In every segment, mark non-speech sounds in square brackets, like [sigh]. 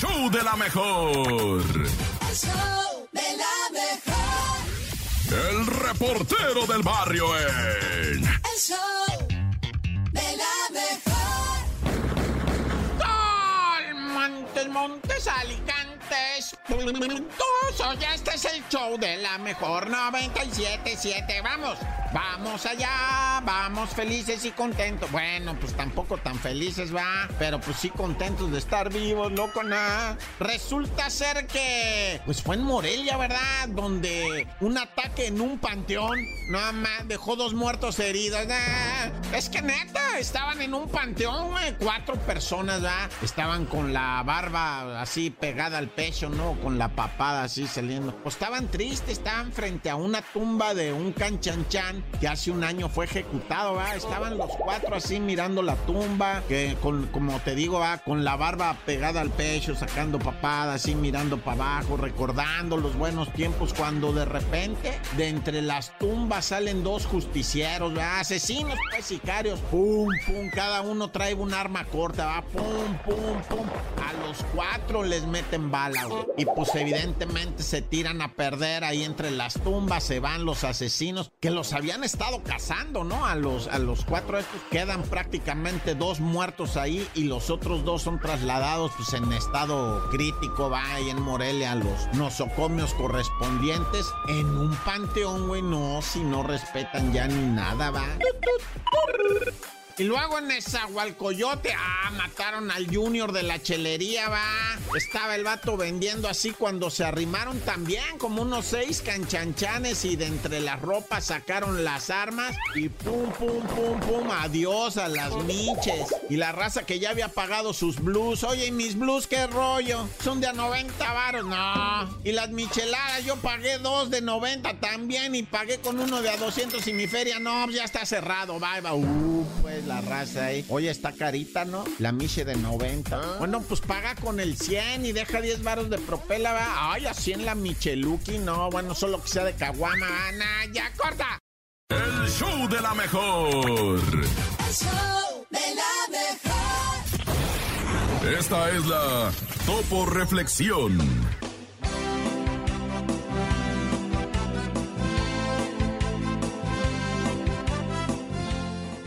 show de la mejor. El show de la mejor. El reportero del barrio en. El show de la mejor. Montes, Montes, Alicantes. Todos, ya este es el show de la mejor 97.7. Vamos, vamos allá, vamos felices y contentos. Bueno, pues tampoco tan felices, va, pero pues sí contentos de estar vivos, loco, nada. Resulta ser que, pues fue en Morelia, ¿verdad? Donde un ataque en un panteón, nada más, dejó dos muertos heridos. Ah, es que neta, estaban en un panteón, güey, cuatro personas, ¿verdad? Estaban con la barba así pegada al pecho, ¿no? Con la papada así saliendo. Pues estaban tristes, estaban frente a una tumba de un canchanchan que hace un año fue ejecutado, ¿va? Estaban los cuatro así mirando la tumba, que con, como te digo, va, con la barba pegada al pecho, sacando papadas, así mirando para abajo, recordando los buenos tiempos cuando de repente de entre las tumbas salen dos justicieros. Asesinos, pues sicarios, pum, pum, cada uno trae un arma corta, va, pum, pum, pum. A los cuatro les meten balas. Y pues evidentemente se tiran a perder ahí entre las tumbas, se van los asesinos que los habían estado cazando, ¿no? A los, a los cuatro estos quedan prácticamente dos muertos ahí y los otros dos son trasladados pues en estado crítico, va ahí en Morelia a los nosocomios correspondientes en un panteón, güey, no, si no respetan ya ni nada, va. Y luego en Nezahualcoyote, ah, mataron al Junior de la chelería, va. Estaba el vato vendiendo así cuando se arrimaron también, como unos seis canchanchanes y de entre las ropas sacaron las armas y pum, pum, pum, pum, adiós a las miches. Y la raza que ya había pagado sus blues, oye, ¿y mis blues qué rollo? Son de a 90 varos, no. Y las micheladas, yo pagué dos de 90 también y pagué con uno de a 200 y mi feria, no, ya está cerrado, va, va, uh, pues la raza ahí. Oye, está carita, ¿no? La miche de 90. Bueno, pues paga con el 100 y deja 10 varos de propela, va. Ay, así en la Micheluki, no, bueno, solo que sea de caguama, Ana, ya corta. El show de la mejor. El show de la mejor. Esta es la Topo Reflexión.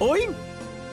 Hoy,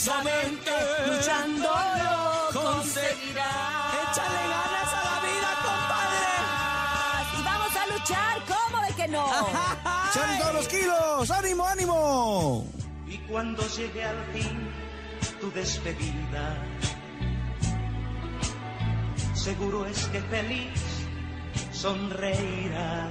Intensamente. Luchándolo conseguirás. Échale ganas a la vida, Y vamos a luchar, ¿cómo de que no? [laughs] compadre. ¡Son todos los kilos! ¡Ánimo, ánimo! Y cuando llegue al fin tu despedida, seguro es que feliz sonreirás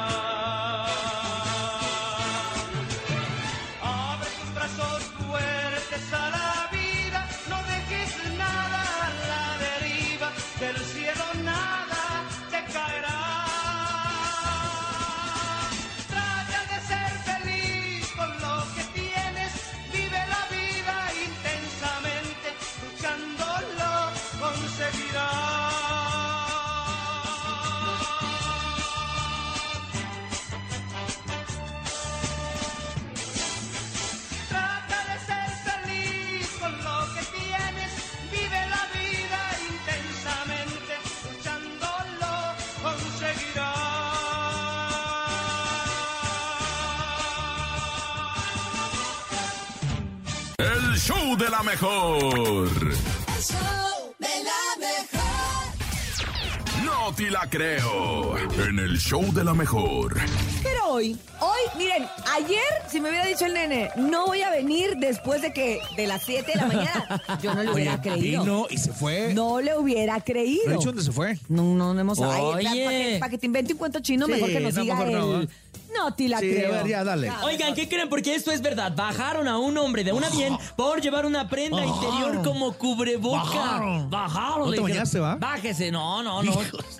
Show de la mejor. El show de la mejor. No te la creo. En el show de la mejor. Pero hoy, hoy, miren, ayer, si me hubiera dicho el nene, no voy a venir después de que de las 7 de la mañana, yo no le hubiera creído. Vino y se fue. No le hubiera ¿No creído. ha dicho dónde se fue? No, no, no hemos... Oye. Para que, pa' que te invente un cuento chino, Sí, mejor que nos no, diga mejor no, el... ¿eh? No te la Sí, creo. a ver, ya, dale. Oigan, ¿qué creen? Porque esto es verdad. Bajaron a un hombre de un avión por llevar una prenda interior como cubreboca. Bajaron. Bajaron. ¿No te bañaste, va? Bájese. No, no, no.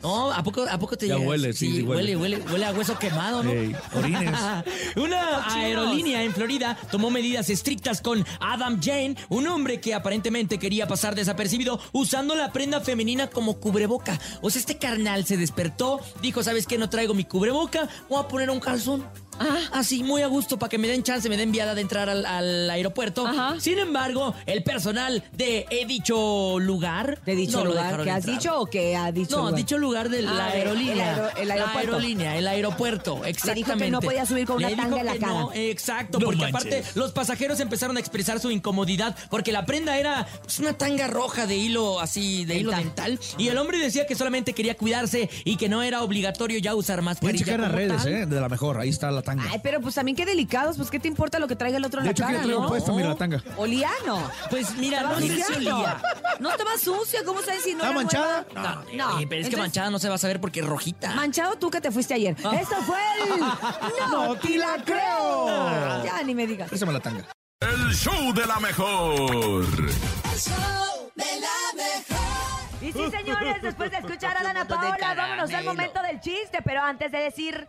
No, ¿a poco, ¿a poco te Ya llegas? huele, sí, sí, huele. huele. Huele, huele a hueso quemado, ¿no? Orines. [laughs] Una aerolínea en Florida tomó medidas estrictas con Adam Jane, un hombre que aparentemente quería pasar desapercibido usando la prenda femenina como cubreboca. O sea, este carnal se despertó, dijo, ¿sabes qué? No traigo mi cubreboca, voy a poner un calzón. olsun. Ah, así, muy a gusto, para que me den chance, me den viada de entrar al, al aeropuerto. Ajá. Sin embargo, el personal de he dicho lugar. ¿De dicho no lugar que has entrar. dicho o que ha dicho No, lugar? dicho lugar de la Ah, aerolínea. el aero- el La aeropuerto. aerolínea, el aeropuerto, dijo que exactamente. no podía subir con una Le dijo tanga en la que cara. no, exacto, No porque manches. aparte los pasajeros empezaron a expresar su incomodidad porque la prenda era pues, una tanga roja de hilo así, de hilo dental. Y el hombre decía que solamente quería cuidarse y que no era obligatorio ya usar Pueden checar las como redes, tal. ¿eh? De la mejor. Ahí está la tanga. Ay, pero pues también qué delicados, pues qué te importa lo que traiga el otro en De la hecho, cara, ¿qué traigo ¿no? puesta? Mira la tanga. Olía, no. Pues mira, no sé si olía. No estaba sucia, ¿cómo sabes si no ¿Está era manchada? nueva? No, No, eh, pero es que Entonces, manchada no se va a saber porque es rojita. Manchado tú que te fuiste ayer. Ah. Esto fue el... [laughs] ¡No te la creo! Ya, ni me digas. Préstame la tanga. El show de la mejor. El show de la mejor. Y sí, señores, después de escuchar a Dana Paola, vámonos al momento del chiste. Pero antes de decir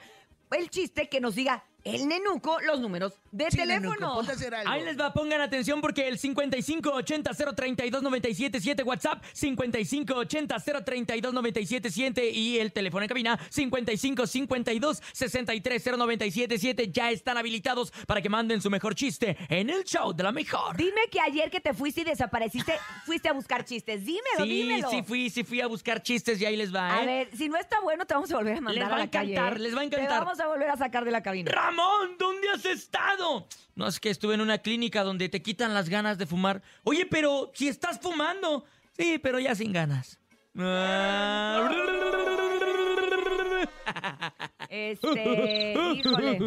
el chiste, que nos diga el nenuco los números de teléfono. Ahí les va, pongan atención porque el 5580-032-977 WhatsApp, 5580-032-977 y el teléfono en cabina 5552-630977 ya están habilitados para que manden su mejor chiste en el show de la mejor. Dime que ayer que te fuiste y desapareciste, [laughs] fuiste a buscar chistes. Dímelo, Sí, dímelo. sí fui, sí fui a buscar chistes y ahí les va, A ¿eh? ver, si no está bueno, te vamos a volver a mandar Les va a la a calle. encantar, ¿eh? les va a encantar. Te vamos a volver a sacar de la cabina. Ramón, ¿dónde has estado? No, es que estuve en una clínica donde te quitan las ganas de fumar. Oye, pero si estás fumando. Sí, pero ya sin ganas. Este, híjole.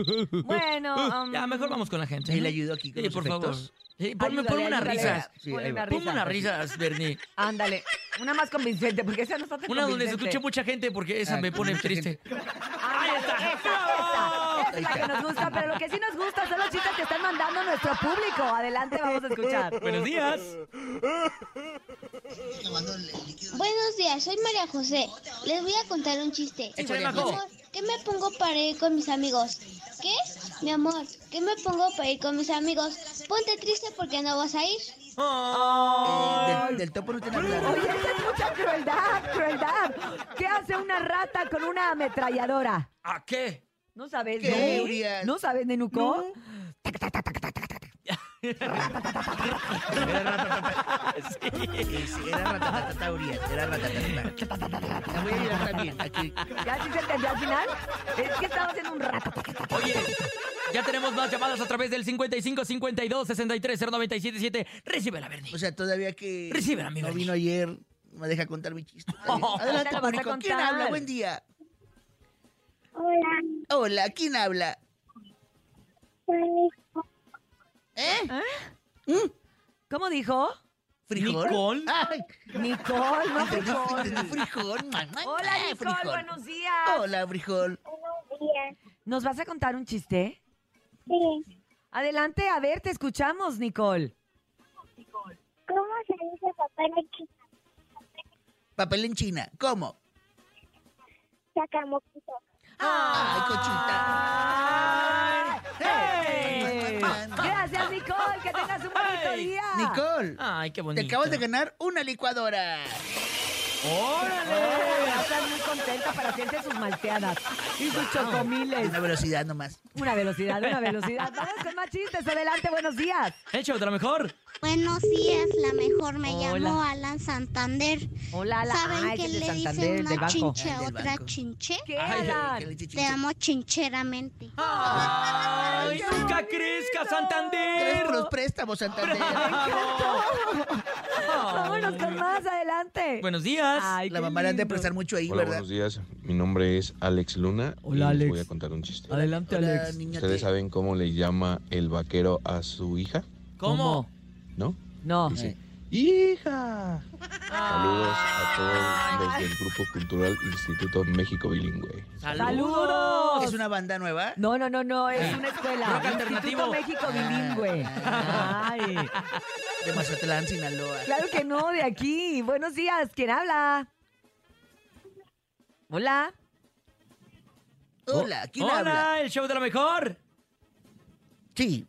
Bueno, um, Ya, mejor vamos con la gente. Sí, ¿no? le ayudo aquí con Sí, los por favor. Sí, ponme, Ayúdale, ponme unas risas. Sí, una. Ponme risa. unas risas, Bernie. Ándale, una más convincente, porque esa no está tan Una donde se escuche mucha gente porque esa Ay, me pone triste. Ahí está. Esa, esa, esa es la que nos gusta, pero lo que sí nos gusta son los chistes que están mandando nuestro público. Adelante, vamos a escuchar. [laughs] Buenos días. Buenos días, soy María José. Les voy a contar un chiste. Échale, Mi Majo. amor, ¿qué me pongo para ir con mis amigos? ¿Qué? Mi amor, ¿qué me pongo para ir con mis amigos? Ponte triste porque no vas a ir. Eh, del, del topo no tiene hablar. Oye, esa es mucha crueldad, crueldad. ¿Qué hace una rata con una ametralladora? ¿A qué? ¿No sabes, ¿Qué, no? Urias? ¿No sabes, Nenuco? Sí, Era ratatata, Urias, Era ratatata. La voy a ayudar también. Aquí. ¿Ya sí se entendió al final? Es que estaba haciendo un rato. Oye, ya tenemos más llamadas a través del 55 52 63 0977. Recíbela, Bernie. O sea, todavía que Recíbela, mi no Bernie. vino ayer, me deja contar mi chiste. [laughs] Adelante, Te lo vas a público. ¿Quién contar. habla? Buen día. Hola. Hola, ¿quién habla? ¿Eh? ¿Cómo dijo? ¿Frijol? Nicole. Ay, Nicole, no frijol. frijol, mamá. Hola, Nicole, frijol. buenos días. Hola, frijol. ¿Nos vas a contar un chiste? Sí. Adelante, a ver, te escuchamos, Nicole. ¿Cómo se dice papá en China? Papel en China. ¿Cómo? Sacamoquito. Ay, Ay, ¡Hey! Gracias, Nicole. Que tengas un bonito Ay, día. Nicole, Ay, qué bonito. te acabas de ganar una licuadora. ¡Órale! Estás muy contenta para hacerse sus malteadas y sus chocomiles. Una velocidad nomás. Una velocidad, una velocidad. Vamos con más chistes. Adelante, buenos días. El show de la mejor. Buenos días, la mejor me Hola. llamo Alan Santander. Hola, la ¿Saben ay, qué le dice Santander, del una banco. chinche a otra chinche? ¿Qué, Ay, Alan? Te amo chincheramente. ¡Ay, nunca crezca, Gracias Santander! por los préstamos, Santander. [laughs] Vámonos con más, adelante. Buenos días. Ay, La mamá le han de prestar mucho ahí, Hola, ¿verdad? buenos días. Mi nombre es Alex Luna. Hola, y les Alex. voy a contar un chiste. Adelante, Hola, Alex. ¿Ustedes saben cómo le llama el vaquero a su hija? ¿Cómo? ¿No? No. Dice, ¡hija! Saludos a todos los del Grupo Cultural Instituto México Bilingüe. ¡Saludos! ¿Es una banda nueva? No, no, no, no, es una escuela. Rock alternativo. Instituto México Bilingüe. Ay, De Mazatlán, Sinaloa. claro que no, de aquí. Buenos días, ¿quién habla? Hola. Hola, ¿quién Hola, habla? el show de lo mejor. Sí.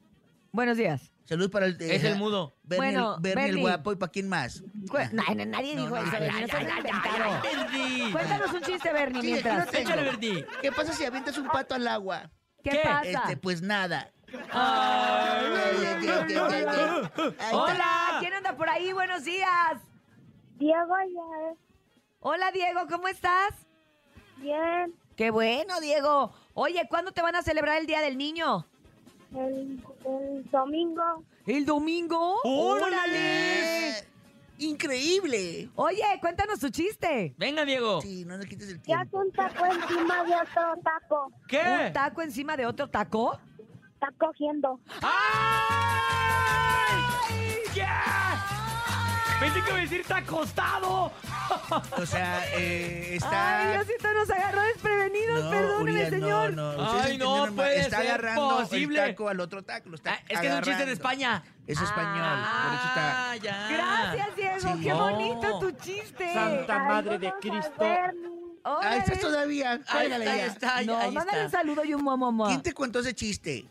Buenos días. Salud para el... Es el mudo. Bernie, Bueno, el, Bernie el Bernie. guapo. ¿Y para quién más? No, no, nadie No, dijo no, eso, Bernie, no. Cuéntanos un chiste, Bernie, Sí, mientras. Échale, Verdi. ¿Qué pasa si avientas un pato al agua? ¿Qué, ¿Qué? pasa? Este, pues nada. Ay. Hola, ¿quién anda por ahí? Buenos días. Diego ya Hola, Diego, ¿cómo estás? bien. Qué bueno, Diego. Oye, ¿cuándo te van a celebrar el Día del Niño? El, el domingo. ¿El domingo? ¡Órale! ¡Increíble! Oye, cuéntanos tu chiste. Venga, Diego. Sí, no le quites el ¿Qué hace tiempo. un taco encima de otro taco? ¿Qué? ¿Un taco encima de otro taco? Está cogiendo. ¡Ay! ¡Ya! Pensé que iba a decir está acostado. O sea, eh, está... Ay, Diosito, nos agarró desprevenidos. No, Perdóneme, señor. No, no, ustedes Ay, no puede Está ser agarrando posible. el taco al otro taco. Lo está Ah, es que es un chiste de. España. Es español, por eso está... Ah, ya. Gracias, Diego. Sí. Qué bonito tu chiste. Madre de Cristo. Órale. Ahí estás todavía. Ahí está, ahí ya. está, No, ahí mándale un saludo y un mamá. ¿Quién te contó ese chiste?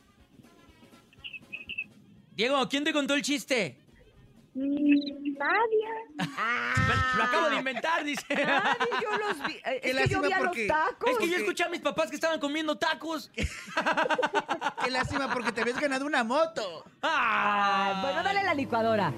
Diego, ¿quién te contó el chiste? Nadie. Lo acabo de inventar, dice. Nadie, yo los vi. eh, Qué Es que yo vi a los tacos. Es que yo escuché a mis papás que estaban comiendo tacos. [laughs] Qué lástima porque te habías ganado una moto. Ah, Bueno, dale la licuadora.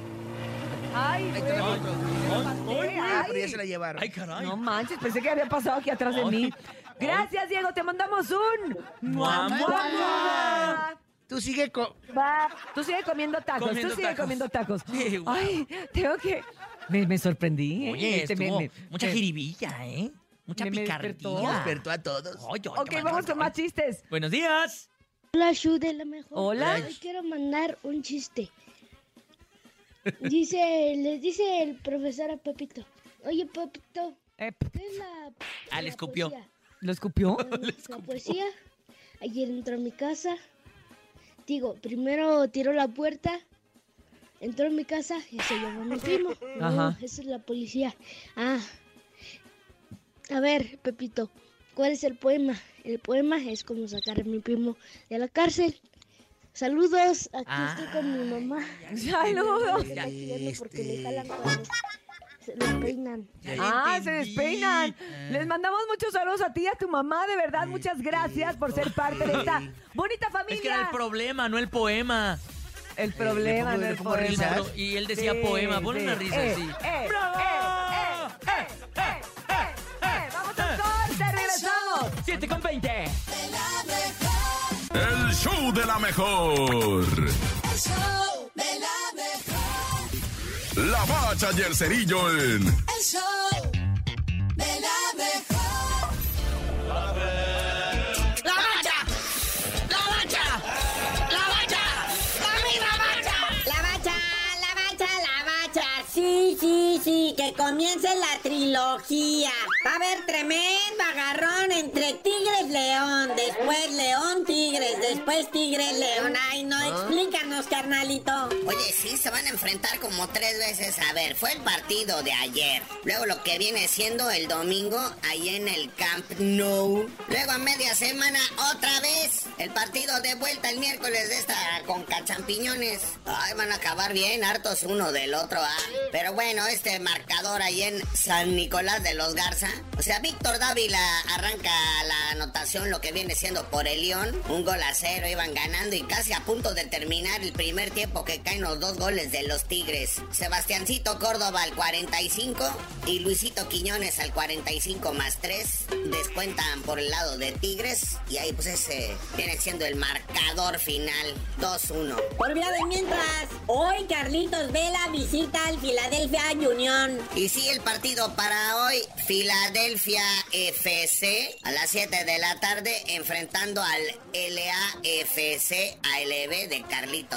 Ay, Ahí está la güey. moto. Ay, Ah, pero ya ay. se la llevaron. Ay, caray. No manches, pensé que había pasado aquí atrás de mí. Gracias, Diego. Te mandamos un. Mua, Mua, mua. Tú sigue. Va. Tú sigue comiendo tacos. Comiendo tú sigue tacos. comiendo tacos. Sí. Ay, tengo que. Me, me sorprendí. ¿eh? Oye, Este, me- me- mucha me- jiribilla, ¿eh? Mucha me- me despertó. picardía. Despertó a todos. Ay, ay, Ok, vamos con más chistes. Buenos días. Hola, Shu de la mejor. Hola. Hoy quiero mandar un chiste. Dice, les dice el profesor a Pepito. Oye, Pepito, Eh, ¿qué es la, Ah, le escupió. poesía? ¿Lo escupió? [laughs] La poesía. Ayer entró a mi casa. Digo, primero tiró la puerta. Entró a mi casa y se llevó a mi primo. [laughs] Ajá. esa es la policía. Ah. A ver, Pepito, ¿cuál es el poema? El poema es como sacar a mi primo de la cárcel. Saludos, aquí Ah. estoy con mi mamá. Saludos. Porque le jalan cuando se le peinan. Ya Ah, se despeinan. Les mandamos muchos saludos a ti y a tu mamá. De verdad, muchas gracias por ser parte de esta bonita familia. Es que era el problema, no el poema. El problema, pongo- no el poema. y él decía Sí, poema. Pon sí. una risa Eh, así. eh, ¡Bravo! eh, eh, eh, eh, eh. Vamos al corte, regresamos. 7 con 20. El show de la mejor. El show de la mejor. La bacha y el cerillo en El show de la mejor. ¡La bacha! ¡La bacha! ¡La bacha! ¡La misma bacha! La bacha, la bacha, la bacha. Sí, sí, sí, que comience la trilogía. Va a haber tremendo agarrón entre Tigres León, después León Tigres, después Tigres León. Ay, no, carnalito. Oye, sí, se van a enfrentar como tres veces. A ver, fue el partido de ayer. Luego lo que viene siendo el domingo, ahí en el Camp Nou. Luego a media semana, otra vez. El partido de vuelta el miércoles de esta con cachampiñones. Ay, van a acabar bien, hartos uno del otro, ah. Pero bueno, este marcador ahí en San Nicolás de los Garza. O sea, Víctor Dávila arranca la anotación, lo que viene siendo por el León. Un gol a cero, iban ganando y casi a punto de terminar el primer tiempo que caen los dos goles de los Tigres. Sebastiancito Córdoba al 45 y Luisito Quiñones al 45 más 3. Descuentan por el lado de Tigres y ahí pues ese viene siendo el marcador final 2-1. Por de mientras, hoy Carlitos Vela visita al Philadelphia Union. Y sí, el partido para hoy, Filadelfia FC a las 7 de la tarde enfrentando al LAFC ALB de Carlitos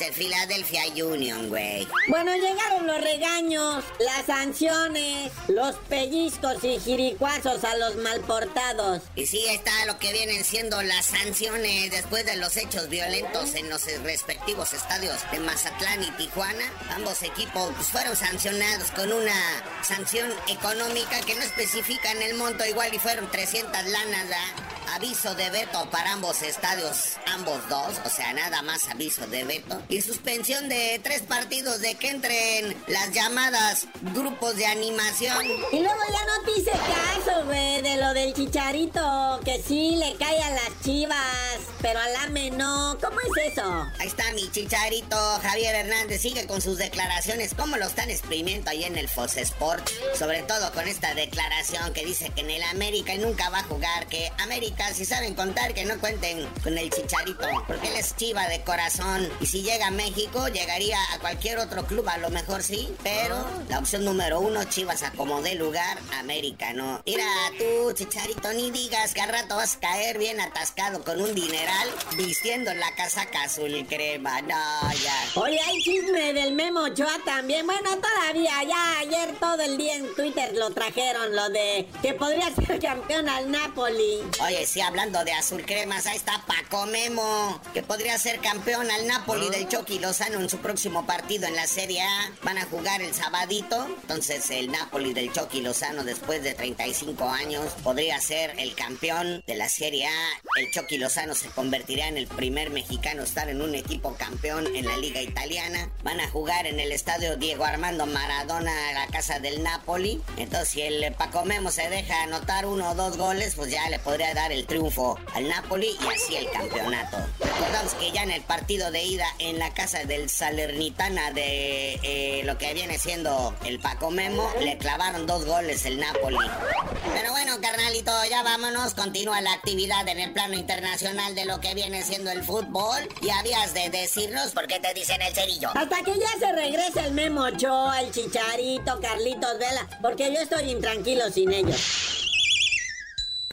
El Philadelphia Union, güey. Bueno, llegaron los regaños, las sanciones, los pellizcos y jiricuazos a los malportados. Y sí, está lo que vienen siendo las sanciones después de los hechos violentos en los respectivos estadios de Mazatlán y Tijuana. Ambos equipos pues, fueron sancionados con una sanción económica que no especifican el monto igual y fueron 300 lanas, ¿verdad? Aviso de veto para ambos estadios, ambos dos, o sea, nada más aviso de veto. Y suspensión de tres partidos de que entren las llamadas grupos de animación. Y luego ya no te hice caso, güey, de lo del chicharito, que sí le cae a las chivas, pero al AME no. ¿Cómo es eso? Ahí está mi chicharito, Javier Hernández, sigue con sus declaraciones, cómo lo están exprimiendo ahí en el Fox Sport. Sobre todo con esta declaración que dice que en el América nunca va a jugar, que América, si saben contar, que no cuenten con el chicharito, porque él es chiva de corazón. Y si llega a México, llegaría a cualquier otro club, a lo mejor sí, pero la opción número uno, Chivas acomodé lugar, América no. Mira tú, chicharito, ni digas que al rato vas a caer bien atascado con un dineral vistiendo la casaca azul crema. No, ya. Oye, hay chisme del Memo Ochoa también. Bueno, todavía, ya ayer todo el día en Twitter lo trajeron, lo de que podría ser [laughs] campeón al Napoli. Oye, sí, hablando de azul cremas, ahí está Paco Memo, que podría ser campeón al Napoli del Chucky Lozano en su próximo partido en la Serie A. Van a jugar el sabadito, entonces el Napoli del Chucky Lozano después de 35 años podría ser el campeón de la Serie A. El Chucky Lozano se convertirá en el primer mexicano a estar en un equipo campeón en la Liga Italiana. Van a jugar en el estadio Diego Armando Maradona, la casa del Napoli. Entonces, si el Paco Memo se deja anotar uno o dos goles, pues ya le podría dar el triunfo al Napoli y así el campeonato. Recordamos que ya en el partido de ida en la casa del Salernitana de eh, lo que viene siendo el Paco Memo, le clavaron dos goles el Napoli. Pero bueno, carnalito, ya vámonos. Continúa la actividad en el plano internacional de lo que viene siendo el fútbol. Y habías de decirnos por qué te dicen el cerillo. Hasta que ya se regrese el Memo Ochoa, el Chicharito, Carlitos Vela, porque yo estoy intranquilo sin ellos.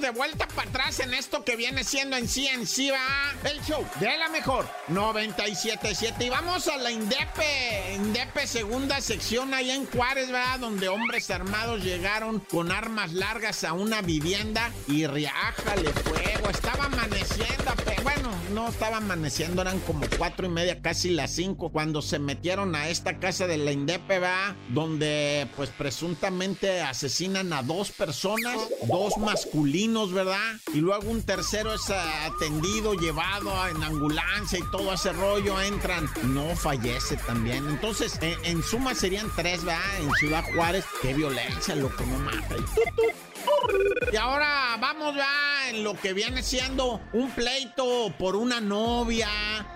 de vuelta para atrás en esto que viene siendo en sí, en sí, va el show de la mejor 97.7. Y vamos a la Indepe, Indepe segunda sección allá en Juárez, ¿verdad? Donde hombres armados llegaron con armas largas a una vivienda y riájale fuego. Estaba amaneciendo, pero bueno, no estaba amaneciendo, eran como cuatro y media, casi las cinco, cuando se metieron a esta casa de la Indepe, ¿verdad? Donde pues presuntamente asesinan a dos personas, dos masculinos, ¿verdad? Y luego un tercero es atendido, llevado en ambulancia y todo ese rollo, entran, no fallece también. Entonces, en, en suma serían tres, ¿verdad? En Ciudad Juárez, qué violencia, loco, no mata. Y ahora vamos ya en lo que viene siendo un pleito por una novia,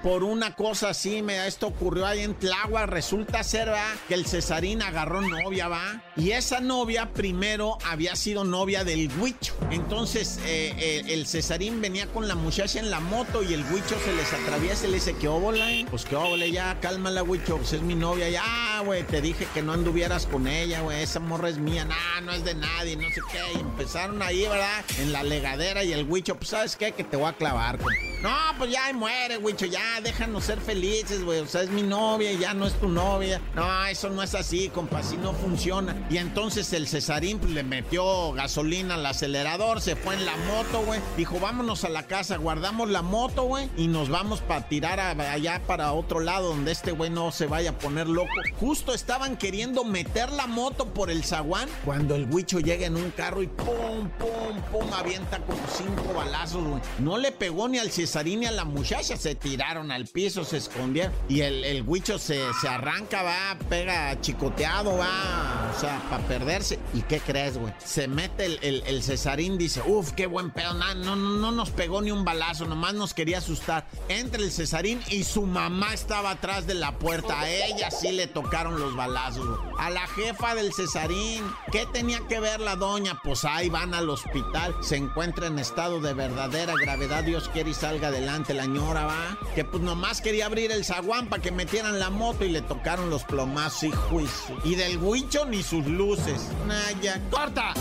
por una cosa así. Mira, esto ocurrió ahí en Tláhuac. Resulta ser, va, que el Cesarín agarró novia, va. Y esa novia primero había sido novia del Huicho. Entonces eh, eh, el Cesarín venía con la muchacha en la moto y el Huicho se les atraviesa y le dice, ¿qué óbola? Pues qué óbola, ya, cálmala, Huicho. Pues es mi novia. Ya, güey, te dije que no anduvieras con ella, güey. Esa morra es mía. Nah, no es de nadie, no sé qué. Y empezaron ahí, ¿verdad? En la legadera y el Huicho, pues ¿sabes qué? Que te voy a clavar. No, pues ya muere, Huicho, ya, déjanos ser felices, güey. O sea, es mi novia ya no es tu novia. No, eso no es así, compa, así no funciona. Y entonces el Cesarín pues, le metió gasolina al acelerador, se fue en la moto, güey. Dijo, vámonos a la casa, guardamos la moto, güey, y nos vamos para tirar allá para otro lado donde este güey no se vaya a poner loco. Justo estaban queriendo meter la moto por el zaguán cuando el Huicho llega en un carro y pum, pum, pum, avienta como cinco balazos, güey. No le pegó ni al Cesarín y a la muchacha. Se tiraron al piso, se escondieron. Y el, el huicho se, se arranca, va, pega chicoteado, va, o sea, para perderse. ¿Y qué crees, güey? Se mete el, el, Cesarín, dice, uf, qué buen pedo, no, no, no nos pegó ni un balazo, nomás nos quería asustar. Entra el Cesarín y su mamá estaba atrás de la puerta. A ella sí le tocaron los balazos, güey. A la jefa del Cesarín, ¿qué tenía que ver la doña? Pues ahí van al hospital, se encuentra en estado de verdadera gravedad, Dios quiere y salga adelante la ñora, va. Que pues nomás quería abrir el zaguán para que metieran la moto y le tocaron los plomazos, hijo Y del huicho ni sus luces. Naya, corta.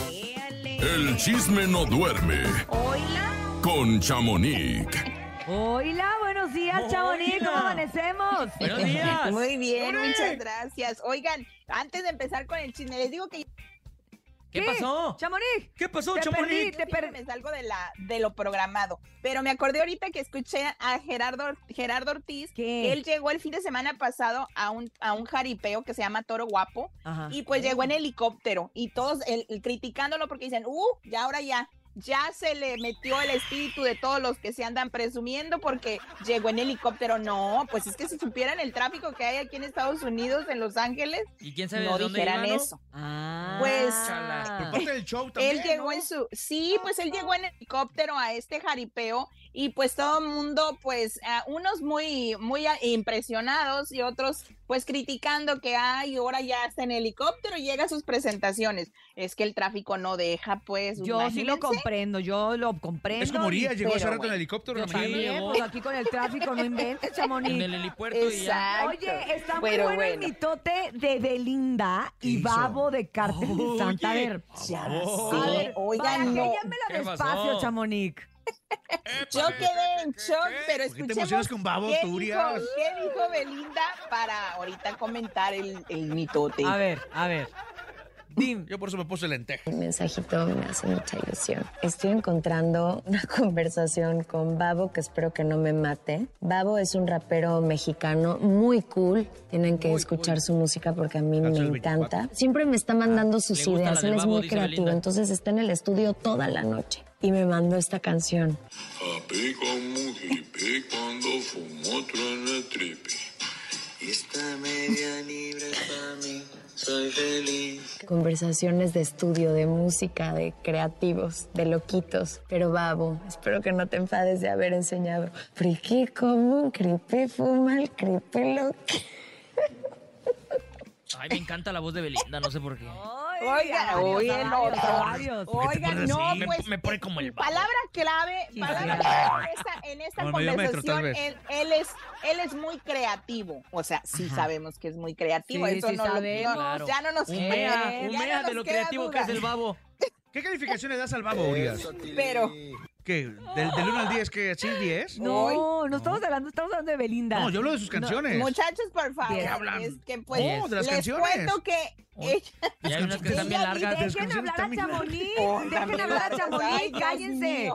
El chisme no duerme Hola. con Chamonix. Hola, buenos días, Chamonix. ¿Cómo amanecemos? Muy bien, muchas gracias. Oigan, antes de empezar con el chisme, les digo que ¿Qué pasó? Chamonix. ¿Qué pasó, te Chamonix? perdí, te. Me salgo de, la, de lo programado. Pero me acordé ahorita que escuché a Gerardo, Gerardo Ortiz, que él llegó el fin de semana pasado a un, a un jaripeo que se llama Toro Guapo. Ajá. Y pues llegó en helicóptero. Y todos el- el criticándolo porque dicen, uh, ya ahora ya. Ya se le metió el espíritu de todos los que se andan presumiendo porque llegó en helicóptero. No, pues es que si supieran el tráfico que hay aquí en Estados Unidos, en Los Ángeles, ¿Y quién sabe no de dónde dijeran iba, no? eso. Ah. Pues Por parte del show también. él llegó en su, sí, pues él llegó en helicóptero a este jaripeo y pues todo el mundo, pues ah, unos muy, muy impresionados y otros pues criticando que ay, ahora ya está en helicóptero y llega a sus presentaciones. Es que el tráfico no deja, pues. Yo sí lo comprendo, yo lo comprendo. Es como Urias, llegó hace rato en bueno. helicóptero. También, mames. pues aquí con el tráfico no inventes, Chamonix. En el helipuerto y ya. Exacto. Oye, está muy bueno, el mitote de Belinda y hizo? Babo de Cártel de Santa. A ver, Ya Oh. sé, a ver, oigan, no. barajellamela ¿Qué pasó? despacio, Chamonix. Yo quedé en shock, pero ¿Por qué te escuchemos emocionas con Babo, qué, dijo, qué dijo Belinda para ahorita comentar el, el mitote. A ver, a ver. Yo por eso me puse lenteja. El mensajito me hace mucha ilusión. Estoy encontrando una [laughs] conversación con Babo que espero que no me mate. Babo es un rapero mexicano muy cool. Tienen que escuchar su música porque a mí me Canción encanta. Siempre me está mandando sus le gusta ideas. Él es Babo, muy creativo. Belinda. Entonces está en el estudio toda la noche. Y me mandó esta canción. Papi como hippie cuando fumo otro en el trippy. Y esta media libre para mí, soy feliz. Conversaciones de estudio, de música, de creativos, de loquitos. Pero Babo, espero que no te enfades de haber enseñado. Friki como un creepy, fuma el creepy loco. Ay, me encanta la voz de Belinda, no sé por qué. Oigan, pones no? Me, pues. me pone como el babo. Palabra clave, palabra clave en esta, en conversación, él, él es, él es muy creativo. O sea, sí Ajá. sabemos que es muy creativo. Sí, Eso sí no lo- sabemos. no, Claro. ya no nos Humea, ya no humea de nos lo queda creativo que es el babo. [laughs] ¿Qué calificación le das al Babo, Urias? Pero, ¿Qué? ¿Del, del 1 al 10? ¿Qué? ¿Sí, 10? No, no estamos hablando, estamos hablando de Belinda. No, yo hablo de sus canciones. muchachos, por favor. ¿Qué hablan? Es que pues, Oh, de las les canciones. cuento que ella- Y hay unas que están bien largas. Dejen hablar a. Chamonix, Oh, dejen hablar a Chamonix, cállense.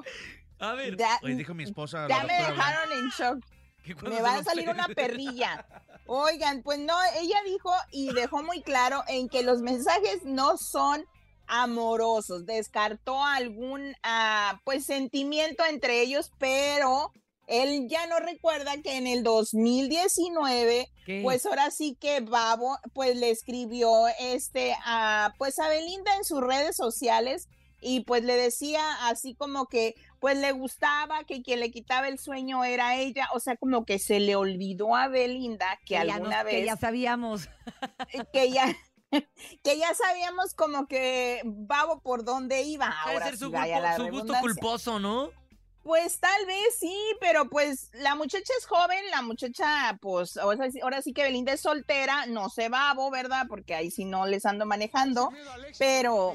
A ver. Ya, Oye, dijo mi esposa. ya me dejaron en shock. que Me va a salir una perrilla. Oigan, pues no, ella dijo y dejó muy claro en que los mensajes no son amorosos. Descartó algún ah, pues sentimiento entre ellos, pero él ya no recuerda que en el 2019 ¿Qué? pues ahora sí que Babo pues le escribió este a pues a Belinda en sus redes sociales y pues le decía así como que pues le gustaba que quien le quitaba el sueño era ella, o sea, como que se le olvidó a Belinda que, Que ya alguna nos- vez Que ya sabíamos. [laughs] que ya [laughs] que ya sabíamos como que Babo por dónde iba. Ahora ser su, sí, vaya culpo- la su gusto culposo, ¿no? Pues tal vez sí, pero pues la muchacha es joven, la muchacha, pues ahora sí, que Belinda es soltera, no se babo, ¿verdad? Porque ahí sí no les ando manejando, pero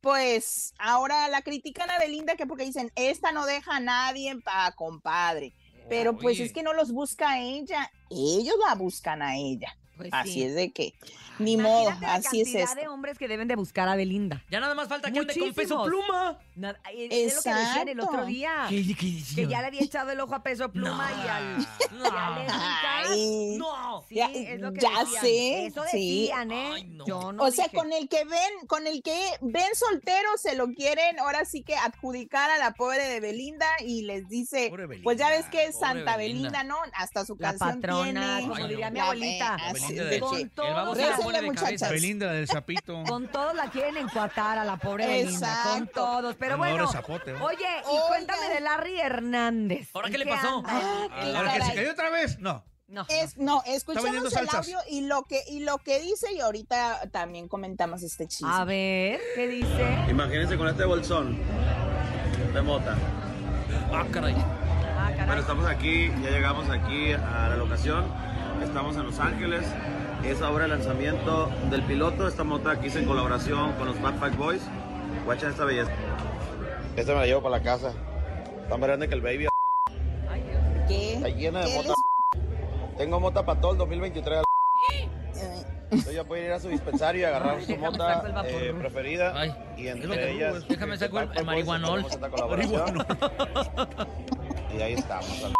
pues ahora la critican a Belinda que porque dicen, esta no deja a nadie pa' compadre, pero pues Oye. es que no los busca ella, ellos la buscan a ella. Pues así sí. es de que, ni modo, la así es esto. de hombres que deben de buscar a Belinda. Ya nada más falta que ande con peso pluma. Nada- eh, es lo que decían el otro día. ¿Qué, qué decían? Que ya le había echado el ojo a peso pluma y al. [laughs] y a Lesbica. Ay, No. Sí, ya, es lo que ya decían. sé, Eso sí. decían, ¿eh? Ay, no. Yo no O sea, dije. con el que ven, con el que ven soltero, se lo quieren ahora sí que adjudicar a la pobre de Belinda y les dice, Pobre Belinda, pues ya ves que es Santa Belinda. Belinda, ¿no? Hasta su La canción patrona, tiene. como diría no. mi abuelita. De de- Con El todos, la, de cabeza. Belinda del Zapito. [laughs] con todos la quieren encuatar a la pobre Belinda. Con todos. Pero bueno. zapote, ¿no? Oye, y Oiga. cuéntame de Larry Hernández. ¿Ahora ¿En qué le pasó? Ah, qué Ahora que se cayó otra vez. No. No. Es, no, escuchemos el audio y lo que y lo que dice y ahorita también comentamos este chisme. A ver, ¿qué dice? Imagínense con este bolsón de mota. Ah, caray. Ah, Bueno, estamos aquí, ya llegamos aquí a la locación. Estamos en Los Ángeles. Es ahora el lanzamiento del piloto. Esta mota aquí hice en colaboración con los Bad Pack Boys. Guacha esta belleza. Esta me la llevo para la casa. Está más grande que el baby. ¿Qué? Está llena de ¿Qué mota. Tengo mota para todo el 2023. Entonces ya pueden ir a su dispensario y agarrar su mota eh, preferida. Ay, y es entre ellas. déjame este, saco el- el marihuanol. Y ahí estamos. [laughs]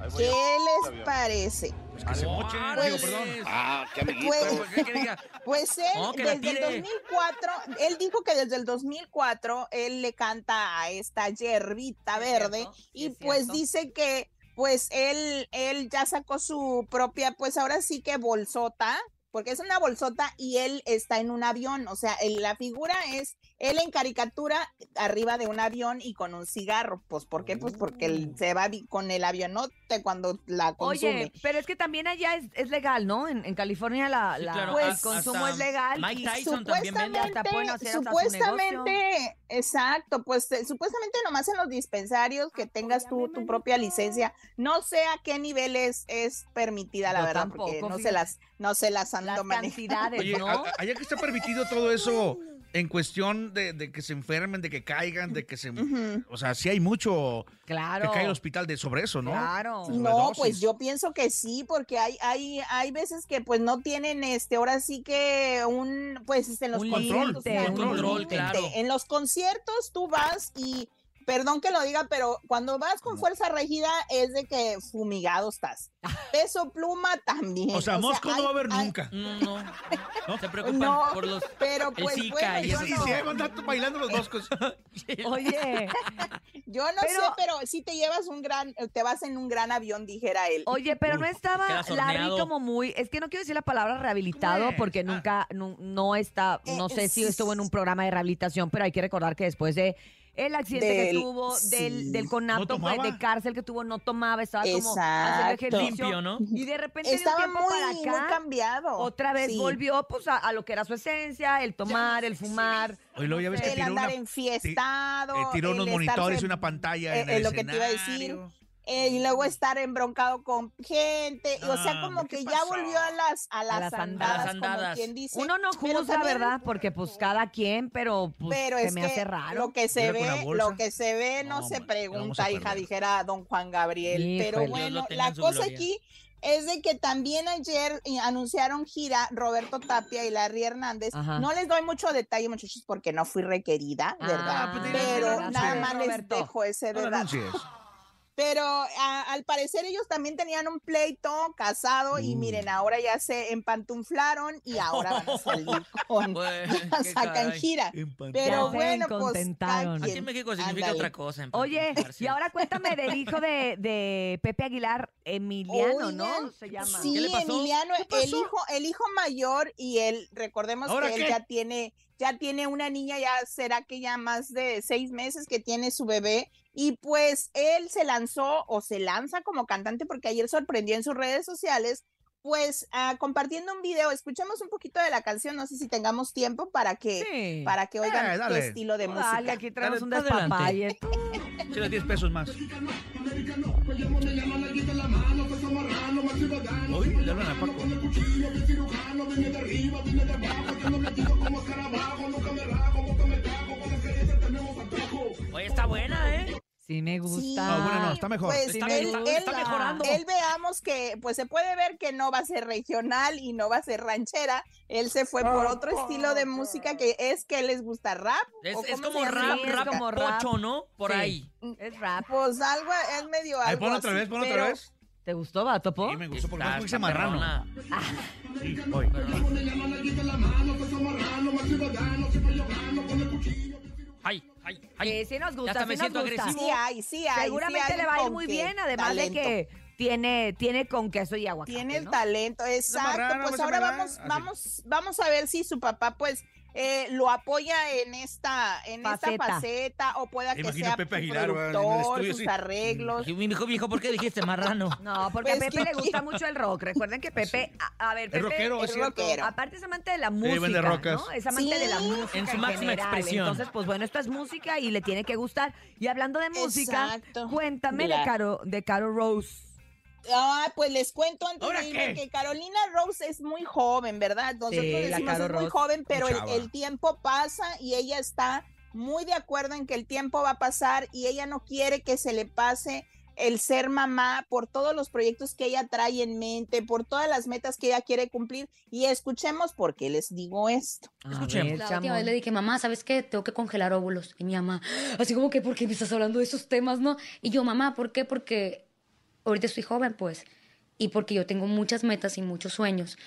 Ahí ¿Qué les parece? Pues que se mochen. Órale. Digo, perdón. Ah, qué amiguito. Pues, ¿Qué, qué diga? [laughs] Pues él, No, desde el tire. 2004, él dijo que desde el 2004 él le canta a esta hierbita Es verde cierto, y es pues cierto. dice que pues él, él ya sacó su propia, pues ahora sí que bolsota, porque es una bolsota y él está en un avión, o sea, el- la figura es él en caricatura arriba de un avión y con un cigarro, pues ¿por qué? Pues porque él se va con el avionote cuando la consume. Oye, pero es que también allá es, es legal, ¿no? En, en California la, Sí, la- claro, el Pues, consumo es legal. Mike y Tyson también vende. hasta pueden hacer hasta su negocio. supuestamente, exacto, pues eh, supuestamente nomás en los dispensarios que tengas tú tu propia licencia. No sé a qué nivel es, es permitida, la Yo verdad, tampoco, porque no se las, no se las ando Las manejando. [laughs] cantidades, Oye, allá que está permitido todo eso en cuestión de, de que se enfermen, de que caigan, de que se... O sea, sí hay mucho Claro. que cae al hospital de sobre eso, ¿no? Claro. No, pues yo pienso que sí, porque hay, hay, hay veces que pues no tienen este, ahora sí que un, pues este, en los Un límite, control, límite. claro. En los conciertos tú vas y, perdón que lo diga, pero cuando vas con fuerza regida es de que fumigado estás. Peso pluma también. O sea, mosco no hay- va a haber hay- nunca. No, no. Se preocupan No, por los. pero el pues Zika bueno, y no- si hay mandato bailando los moscos. [laughs] Oye, Yo no Pero- sé, pero si te llevas un gran, te vas en un gran avión, dijera él. oye, pero no estaba Larry como muy, es que no quiero decir la palabra rehabilitado porque nunca, no, no está, no Eh, sé si es- estuvo en un programa de rehabilitación, pero hay que recordar que después de el accidente que Del- tuvo, del, sí. del conato, ¿No de cárcel que tuvo, no tomaba, estaba como Exacto. haciendo ejercicio. Limpio, ¿no? Y de repente de un Estaba tiempo muy, para muy acá, cambiado. otra vez Sí. volvió pues a, a lo que era su esencia, el tomar, el fumar. Oye, luego ya ves que el tiró andar una... enfiestado. eh, tiró el unos monitores y una pantalla eh, en eh, el lo que te iba a escenario. decir. Eh, y luego estar embroncado con gente. o sea, No, como ¿qué que ya volvió a las, a las, las andadas, andadas. como quien dice. Uno no juzga, también- ¿verdad? Porque pues cada quien, pero pues Pero se es me que hace raro. lo que se ve, lo que se ve no, No, se pregunta, a hija, dijera don Juan Gabriel. Pero bueno, la cosa gloria. aquí es de que también ayer eh, anunciaron gira Roberto Tapia y Larry Hernández. Ajá. No les doy mucho detalle, muchachos, porque no fui requerida, ¿verdad? Ah, pues dile, Pero no nada más les dejo ese No dato. anuncies. Pero a- al parecer ellos también tenían un pleito casado y miren, ahora ya se empantunflaron y ahora van a [laughs] salir con Bueno, [laughs] sacan gira. Pero Ya se bueno, pues Aquí en México significa otra cosa. Oye, y ahora cuéntame del hijo de, de Pepe Aguilar, Emiliano, ¿no? Oigan, Se llama. Sí, ¿Qué le pasó? Emiliano, ¿Qué el hijo, el hijo mayor y él, recordemos ¿Ahora que él qué? ya tiene, ya tiene una niña, ya será que ya más de seis meses que tiene su bebé. Y pues él se lanzó o se lanza como cantante porque ayer sorprendió en sus redes sociales, pues ah, compartiendo un video. Escuchemos un poquito de la canción, no sé si tengamos tiempo para que, Sí. para que oigan Eh, qué dale. estilo de música. Dale, aquí traemos un despapalle. Échale 10 [laughs] pesos más. Hoy le hablan a Paco. Oye, está buena, ¿eh? Sí me gusta. Sí, No, bueno, no, está mejor. Pues Sí él, me él- gusta. está mejorando. él veamos que, pues se puede ver que no va a ser regional y no va a ser ranchera. Él se fue por otro estilo de música que es que les gusta rap. Es, ¿o es como rap, es rap como rap. pocho, ¿no? Por Sí. ahí. Es rap. Pues algo, es medio Ahí algo pon otra así, vez, pon otra vez. ¿Te gustó, va, Topo? Sí, me gustó porque Está- se está marrano. perrona. Sí, voy. Ay, ay. Sí, sí nos gusta, hasta me sí nos siento gusta. agresivo. Sí hay, sí hay. Seguramente sí hay le va a ir muy bien, además talento. de que tiene, tiene con queso y aguacate, Tiene el ¿no? talento, exacto. pues ahora vamos, vamos, vamos a ver si su papá, pues, eh, lo apoya en esta, en Faceta. esta faceta, o pueda que Imagino sea a Pepe productor, estudio, sus sí. arreglos. Y Mi hijo, mi hijo, ¿por qué dijiste marrano? [laughs] No, porque Pues, a Pepe ¿qué le gusta mucho el rock. Recuerden que Pepe, a, a ver, Es Pepe rockero, es rockero. Aparte es amante de la música, rocas. ¿no? Es amante de la música En su máxima general. expresión. Entonces, pues bueno, esto es música y le tiene que gustar. Y hablando de música, Exacto. cuéntame de. Caro, de Caro Rose. Ah, pues les cuento antes ¿Ahora de irme que Carolina Rose es muy joven, ¿verdad? Nosotros Sí, la decimos Caro es muy Rose. joven, pero el, tiempo pasa y ella está muy de acuerdo en que el tiempo va a pasar y ella no quiere que se le pase el ser mamá por todos los proyectos que ella trae en mente, por todas las metas que ella quiere cumplir. Y escuchemos por qué les digo esto. Escuchemos. La última vez le dije, mamá, ¿sabes qué? Tengo que congelar óvulos. Y mi mamá, así como que, ¿por qué me estás hablando de esos temas, no? Y yo, mamá, ¿por qué? Porque ahorita estoy joven, pues. Y porque yo tengo muchas metas y muchos sueños.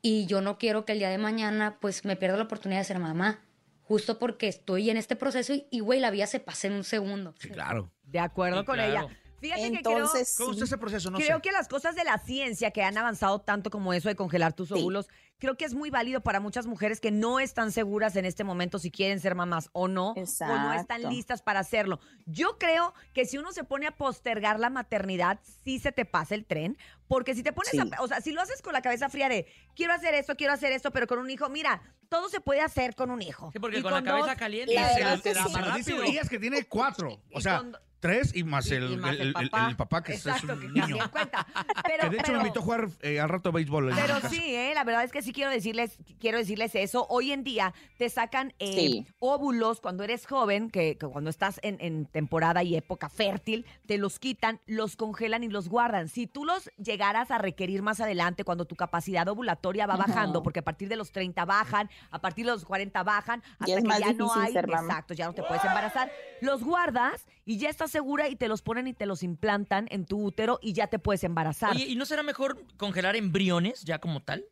Y yo no quiero que el día de mañana, pues, me pierda la oportunidad de ser mamá. Justo porque estoy en este proceso y, güey, la vida se pasa en un segundo. Sí, claro. De acuerdo Sí, con claro. ella. Fíjate Entonces, ¿Cómo está ese proceso? No Creo sé. que las cosas de la ciencia que han avanzado tanto como eso de congelar tus Sí. óvulos, creo que es muy válido para muchas mujeres que no están seguras en este momento si quieren ser mamás o no, o no están listas para hacerlo. Yo creo que si uno se pone a postergar la maternidad, sí se te pasa el tren, porque si te pones Sí. a, o sea, si lo haces con la cabeza fría de quiero hacer esto, quiero hacer esto, pero con un hijo, mira, todo se puede hacer con un hijo. Sí, porque Y con, la cabeza dos, caliente la se que se la sí. más Pero dice rápido. Urias que tiene [laughs] cuatro. O sea, con- tres y más y- el, y más el- el el- papá. el papá que es- es Exacto, un que niño. cuenta. [laughs] Pero, Que de hecho pero- me invitó a jugar eh, al rato béisbol. Pero sí, ¿eh? la verdad es que sí quiero decirles, quiero decirles eso. Hoy en día te sacan eh, Sí. óvulos cuando eres joven, que, que cuando estás en, en temporada y época fértil, te los quitan, los congelan y los guardan. Si tú los llegaras a requerir más adelante, cuando tu capacidad ovulatoria va Ajá. bajando, porque a partir de los 30 bajan, a partir de los 40 bajan, hasta que más ya no hay, exacto, ya no te puedes embarazar, los guardas y ya estás segura y te los ponen y te los implantan en tu útero y ya te puedes embarazar. Oye, ¿y no será mejor congelar embriones ya como tal?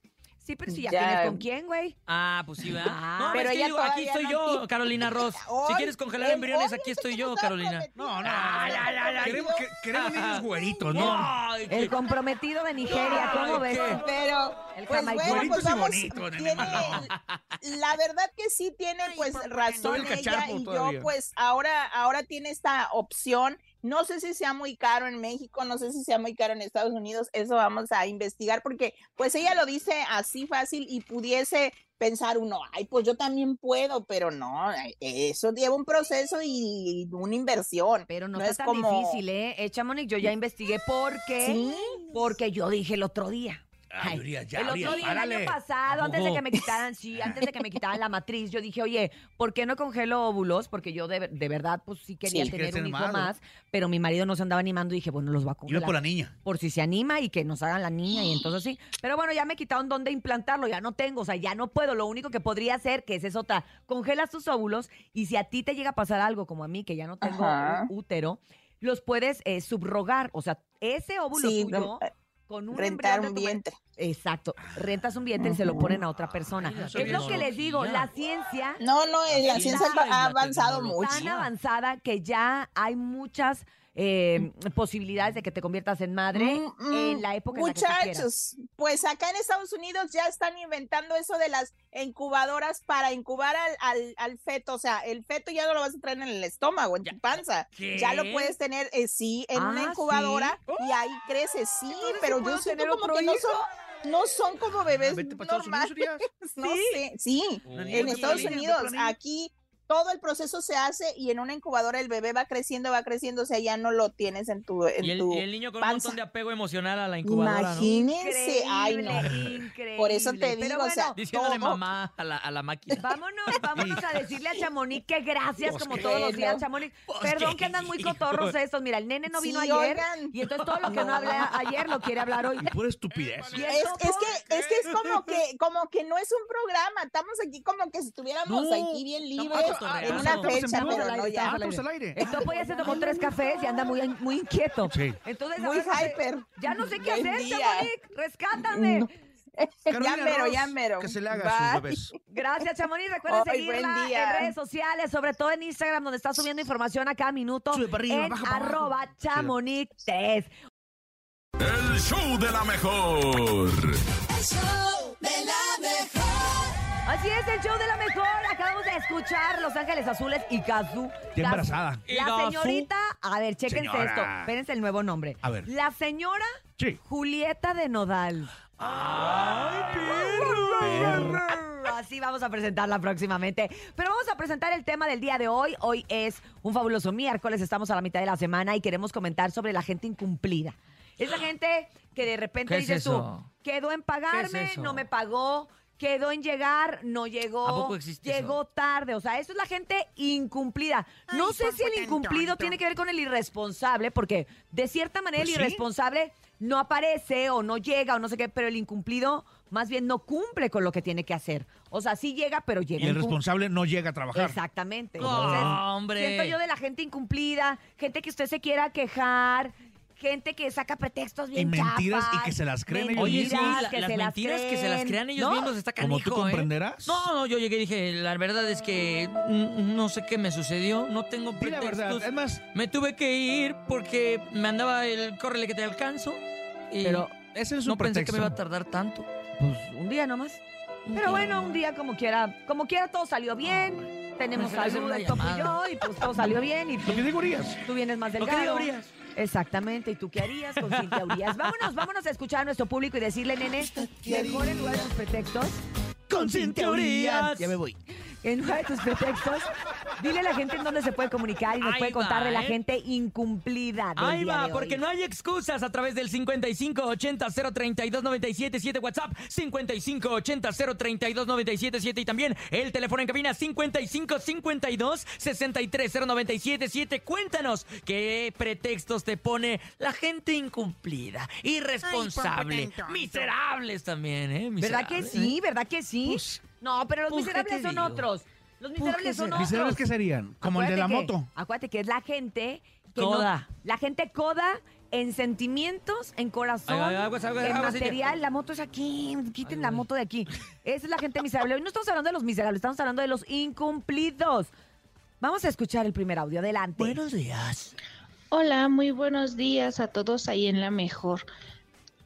Sí, pero si ya, Ya. tienes con quién, güey. Ah, pues sí, ¿verdad? Ah, no, pero es que ella digo, aquí todavía estoy no yo, Carolina [laughs] Ross. Si Hoy, quieres congelar el- embriones, hoy aquí es estoy yo, Carolina. prometido. No, no. Ay, ay, ay, ay. Queremos, que- queremos [laughs] niños güeritos, ¿no? Ay, El comprometido de Nigeria, ¿cómo Ay, ves? qué- Pero, El pues pues y vamos, bonitos, tiene, la verdad que sí tiene pues razón el ella cacharpo y todavía. yo pues ahora, ahora tiene esta opción. No sé si sea muy caro en México, no sé si sea muy caro en Estados Unidos, eso vamos a investigar porque pues ella lo dice así fácil y pudiese pensar uno, ay, pues yo también puedo, pero no, eso lleva un proceso y una inversión. Pero no, No está es tan como- difícil, ¿eh? Chamonix, yo ya investigué por qué. Sí. Porque yo dije el otro día. Ay, Ay, Urias, ya, el otro Urias, día, el párale. año pasado, antes de que me quitaran, sí, antes de que me quitaran la matriz, yo dije, oye, ¿por qué no congelo óvulos? Porque yo de, de verdad, pues sí quería Sí, tener quieres un hijo más, más, pero mi marido no se andaba animando y dije, bueno, los voy a congelar. Iba por la niña. por si se anima y que nos hagan la niña y entonces sí. [gasps] Pero bueno, ya me quitaron dónde implantarlo, ya no tengo, o sea, ya no puedo. Lo único que podría hacer, que esa es otra, congelas tus óvulos y si a ti te llega a pasar algo como a mí, que ya no tengo Ajá. ú- útero, los puedes eh, subrogar, o sea, ese óvulo Sí, tuyo eh, con un rentar un vientre. Exacto, rentas un vientre y se lo ponen a otra persona. Ay, es lo que les digo, la ciencia No, no, eh, la ciencia la ha avanzado mucho. tan avanzada que ya hay muchas eh, posibilidades de que te conviertas en madre Mm, mm, en la época en la que tú quieras. Muchachos, pues acá en Estados Unidos ya están inventando eso de las incubadoras para incubar al, al, al feto. O sea, el feto ya no lo vas a traer en el estómago, en tu panza. ¿Qué? Ya lo puedes tener, eh, sí, en una Ah, incubadora y ahí crece, sí, pero ¿sí yo siento tener como otro que no son, no son como bebés Estados Unidos, normales. [laughs] No sé, sí, Una en Estados Unidos, aquí todo el proceso se hace y en una incubadora el bebé va creciendo, va creciendo, o sea, ya no lo tienes en tu, en Y el, tu y el niño con un panza. montón de apego emocional a la incubadora, ¿no? Imagínense, ay no. Increíble, Por eso te digo, o sea, Diciéndole todo. mamá a la, a la máquina. Vámonos, vámonos a decirle a Chamonix que gracias Pues como qué, todos los días, no. Chamonix. Pues Perdón qué, que andan muy cotorros estos. Mira, el nene no vino Sí, ayer oigan. y entonces todo lo que no hablé [laughs] ayer lo quiere hablar hoy. Pura estupidez. Y Es, que es que es como que como que no es un programa, estamos aquí como que si estuviéramos No. aquí bien libres Ah, en una fecha, pero no ya. Al estamos al aire. El topo ya se tomó tres cafés y anda muy, muy inquieto. Sí. Entonces, Muy ahora se- hyper. Ya no sé qué hacer. Chamonix. Rescátame. Carolina ya mero, Ross, ya mero. Que se le haga Bye. sus bebés. Gracias, Chamonix. Recuerden buen seguirla en redes sociales, sobre todo en Instagram, donde está subiendo información a cada minuto. Sube para arriba, en baja para arroba chamonix3. El show de la mejor. El show. Así es, el show de la mejor. Acabamos de escuchar Los Ángeles Azules y Kazú. Está embarazada. La señorita, a ver, chéquense Señora. esto. Espérense el nuevo nombre. A ver. La señora Sí. Julieta de Nodal. ¡Ay, perro! Así vamos a presentarla próximamente. Pero vamos a presentar el tema del día de hoy. Hoy es un fabuloso miércoles, estamos a la mitad de la semana y queremos comentar sobre la gente incumplida. Esa gente que de repente ¿Qué es dices tú, eso? quedó en pagarme, ¿Qué es eso? no me pagó, quedó en llegar, no llegó, ¿A poco existe llegó tarde. O sea, eso es la gente incumplida. No sé si el incumplido tiene que ver con el irresponsable, porque de cierta manera Pues el sí. irresponsable no aparece o no llega o no sé qué, pero el incumplido más bien no cumple con lo que tiene que hacer. O sea, sí llega, pero llega Y el responsable no llega a trabajar. Exactamente. Entonces, hombre. Siento yo de la gente incumplida, gente que usted se quiera quejar, gente que saca pretextos Y bien mentiras y que se las creen ellos Oye, sí, mentiras la- que las se las mentiras que se las creen, crean ellos ¿no? mismos está Como canijo, tú ¿eh? comprenderás. No, no, yo llegué y dije, la verdad es que mm, no sé qué me sucedió, no tengo Di la pretextos. verdad. Es más, Me tuve que ir porque me andaba el córrele que te alcanzo. Y Pero ese es no un pensé que pretexto. me iba a tardar tanto. Pues un día nomás. Pero día bueno, nomás. un día como quiera, como quiera todo salió bien. Tenemos salud una el topo y llamada. yo y pues todo salió bien y Lo que digo, Urias. tú vienes más Lo que delgado. Urias. Exactamente, ¿y tú qué harías con Cintia Urias? [laughs] Vámonos, vámonos a escuchar a nuestro público y decirle, nene, mejor en lugar de tus pretextos, Con Cintia Urias. Ya me voy. en lugar de tus pretextos, dile a la gente en dónde se puede comunicar y nos Ahí puede contar va, de la ¿eh? gente incumplida del Ahí día va, de porque no hay excusas a través del 5580-032-977 WhatsApp, 5580-032-977 y también el teléfono en cabina 5552-630977. Cuéntanos qué pretextos te pone la gente incumplida, irresponsable, miserables también, ¿eh? ¿Verdad que Miserables, sí? ¿Verdad que sí? Pues, no, pero los pues, ¿qué miserables son digo? otros. Los Pues, miserables ¿qué son otros. ¿Miserables qué serían? Como el de la que- moto. Acuérdate que es la gente que Coda. no- la gente coda en sentimientos, en corazón, Ay, ay, aguas, aguas, en material. La moto es aquí, quiten Ay, la moto de aquí. Esa es la gente miserable. Hoy no estamos hablando de los miserables, estamos hablando de los incumplidos. Vamos a escuchar el primer audio. Adelante. Buenos días. Hola, muy buenos días a todos ahí en la mejor.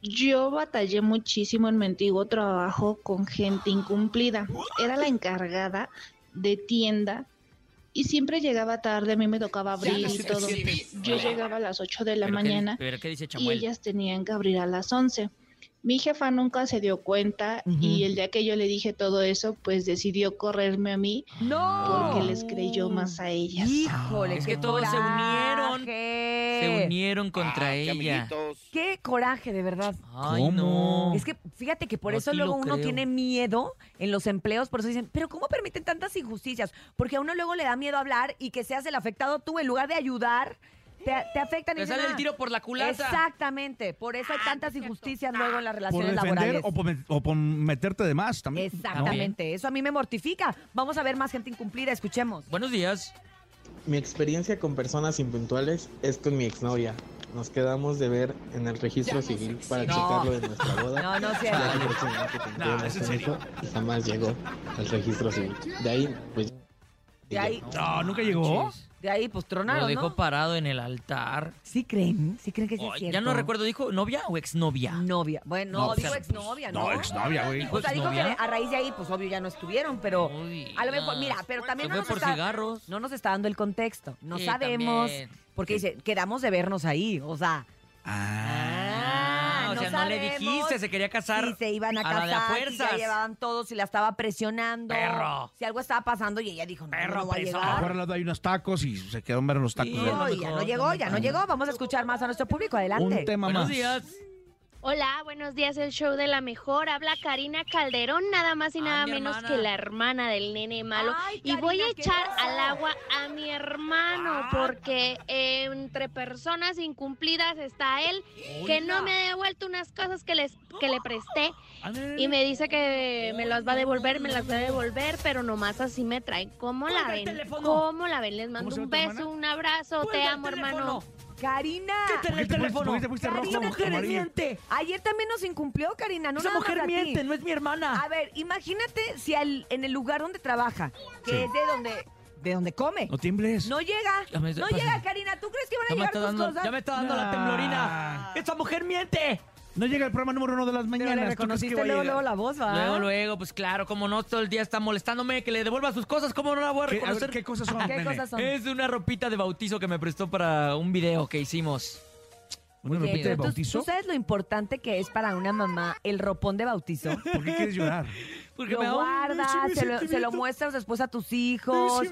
Yo batallé muchísimo en mi antiguo trabajo con gente incumplida. Era la encargada de tienda y siempre llegaba tarde, a mí me tocaba abrir y todo. Yo llegaba a las 8 de la ¿Pero qué di- mañana ¿Pero qué dice y ellas tenían que abrir a las 11. Mi jefa nunca se dio cuenta y el día que yo le dije todo eso, pues decidió correrme a mí ¡No! porque les creyó más a ellas. Híjole, Es qué que todos se unieron. Se unieron contra ella. Qué coraje, de verdad. Ay, no. Es que fíjate que por No, eso sí luego uno creo. tiene miedo en los empleos, por eso dicen, pero ¿cómo permiten tantas injusticias? Porque a uno luego le da miedo hablar y que seas el afectado tú en lugar de ayudar. Te, te afectan y Te sale el "Ah". tiro por la culata. Exactamente, por eso hay tantas injusticias luego en las Por relaciones defender laborales. o por, o por meterte de más también. Exactamente, eso a mí me mortifica. Vamos a ver más gente incumplida, escuchemos. Buenos días. Mi experiencia con personas impuntuales es con mi exnovia. Nos quedamos de ver en el registro civil para No. checarlo de nuestra [laughs] boda. No, no cierto. Próximamente No, tendríamos es en serio. hijo Y jamás llegó al registro civil. De ahí, pues. De ahí, No, nunca llegó. De ahí pues Lo tronaron, dejó ¿no? parado en el altar. ¿Sí creen? ¿Sí creen que sí es Ay, cierto? ya no recuerdo, ¿dijo novia o exnovia? Novia. Bueno, no, dijo o sea, exnovia, ¿no? No, exnovia, güey. O sea, dijo que a raíz de ahí, pues obvio ya no estuvieron, pero Uy, a lo mejor, mira, pero también Se no fue nos, por está, cigarros. no nos está dando el contexto. No Sí, sabemos, también. porque dice, quedamos de vernos ahí, o sea. Ah, o sea, no le dijiste, se quería casar Si se iban a a la de a casar, si ya fuerzas. llevaban todos, si la estaba presionando. Perro. Si algo estaba pasando y ella dijo, no, Perro no voy a llegar. Ahora le doy unos tacos y se quedó en ver los tacos. No, ¿verdad? y ya no llegó, ya no llegó. Vamos a escuchar más a nuestro público. Adelante. Un tema Buenos más. días. Hola, buenos días, el show de la mejor. Habla Karina Calderón, nada más y nada mi menos hermana. que la hermana del nene malo. Ay, y voy a Karina, ¿qué echar al agua a mi hermano porque eh, entre personas incumplidas está él, que no me ha devuelto unas cosas que, les, que le presté. Y me dice que me las va a devolver, me las va a devolver, pero nomás así me trae. ¿Cómo la ven? ¿Cómo la ven? Les mando un beso, un abrazo, te amo, hermano. Karina. Quítale el te fuiste- teléfono. por qué te fuiste rojo, Esa mujer amarillo? miente. Ayer también nos incumplió, Karina. No Esa nada mujer más a ti. miente, no es mi hermana. A ver, imagínate si al- en el lugar donde trabaja, que Sí. es de donde, de donde come, No tiembles. no llega. Ya me- no pasa- llega, Karina. ¿Tú crees que van a Ya me, llegar está tus dando, cosas? ya me está dando la temblorina. ¡Esa mujer miente! No llega el programa número uno de las Pero mañanas. le ¿tú crees que reconociste luego, luego la voz, ¿va? Luego, luego, pues claro, como no todo el día está molestándome que le devuelva sus cosas, ¿cómo no la voy a ¿Qué, a ver, reconocer? ¿Qué cosas son, ¿Qué cosas son? Es una ropita de bautizo que me prestó para un video que hicimos. ¿Una ropita de tú- bautizo? ¿Tú sabes lo importante que es para una mamá el ropón de bautizo? ¿Por qué quieres llorar? [laughs] Porque lo me da un- guardas, se lo, se lo muestras después a tus hijos.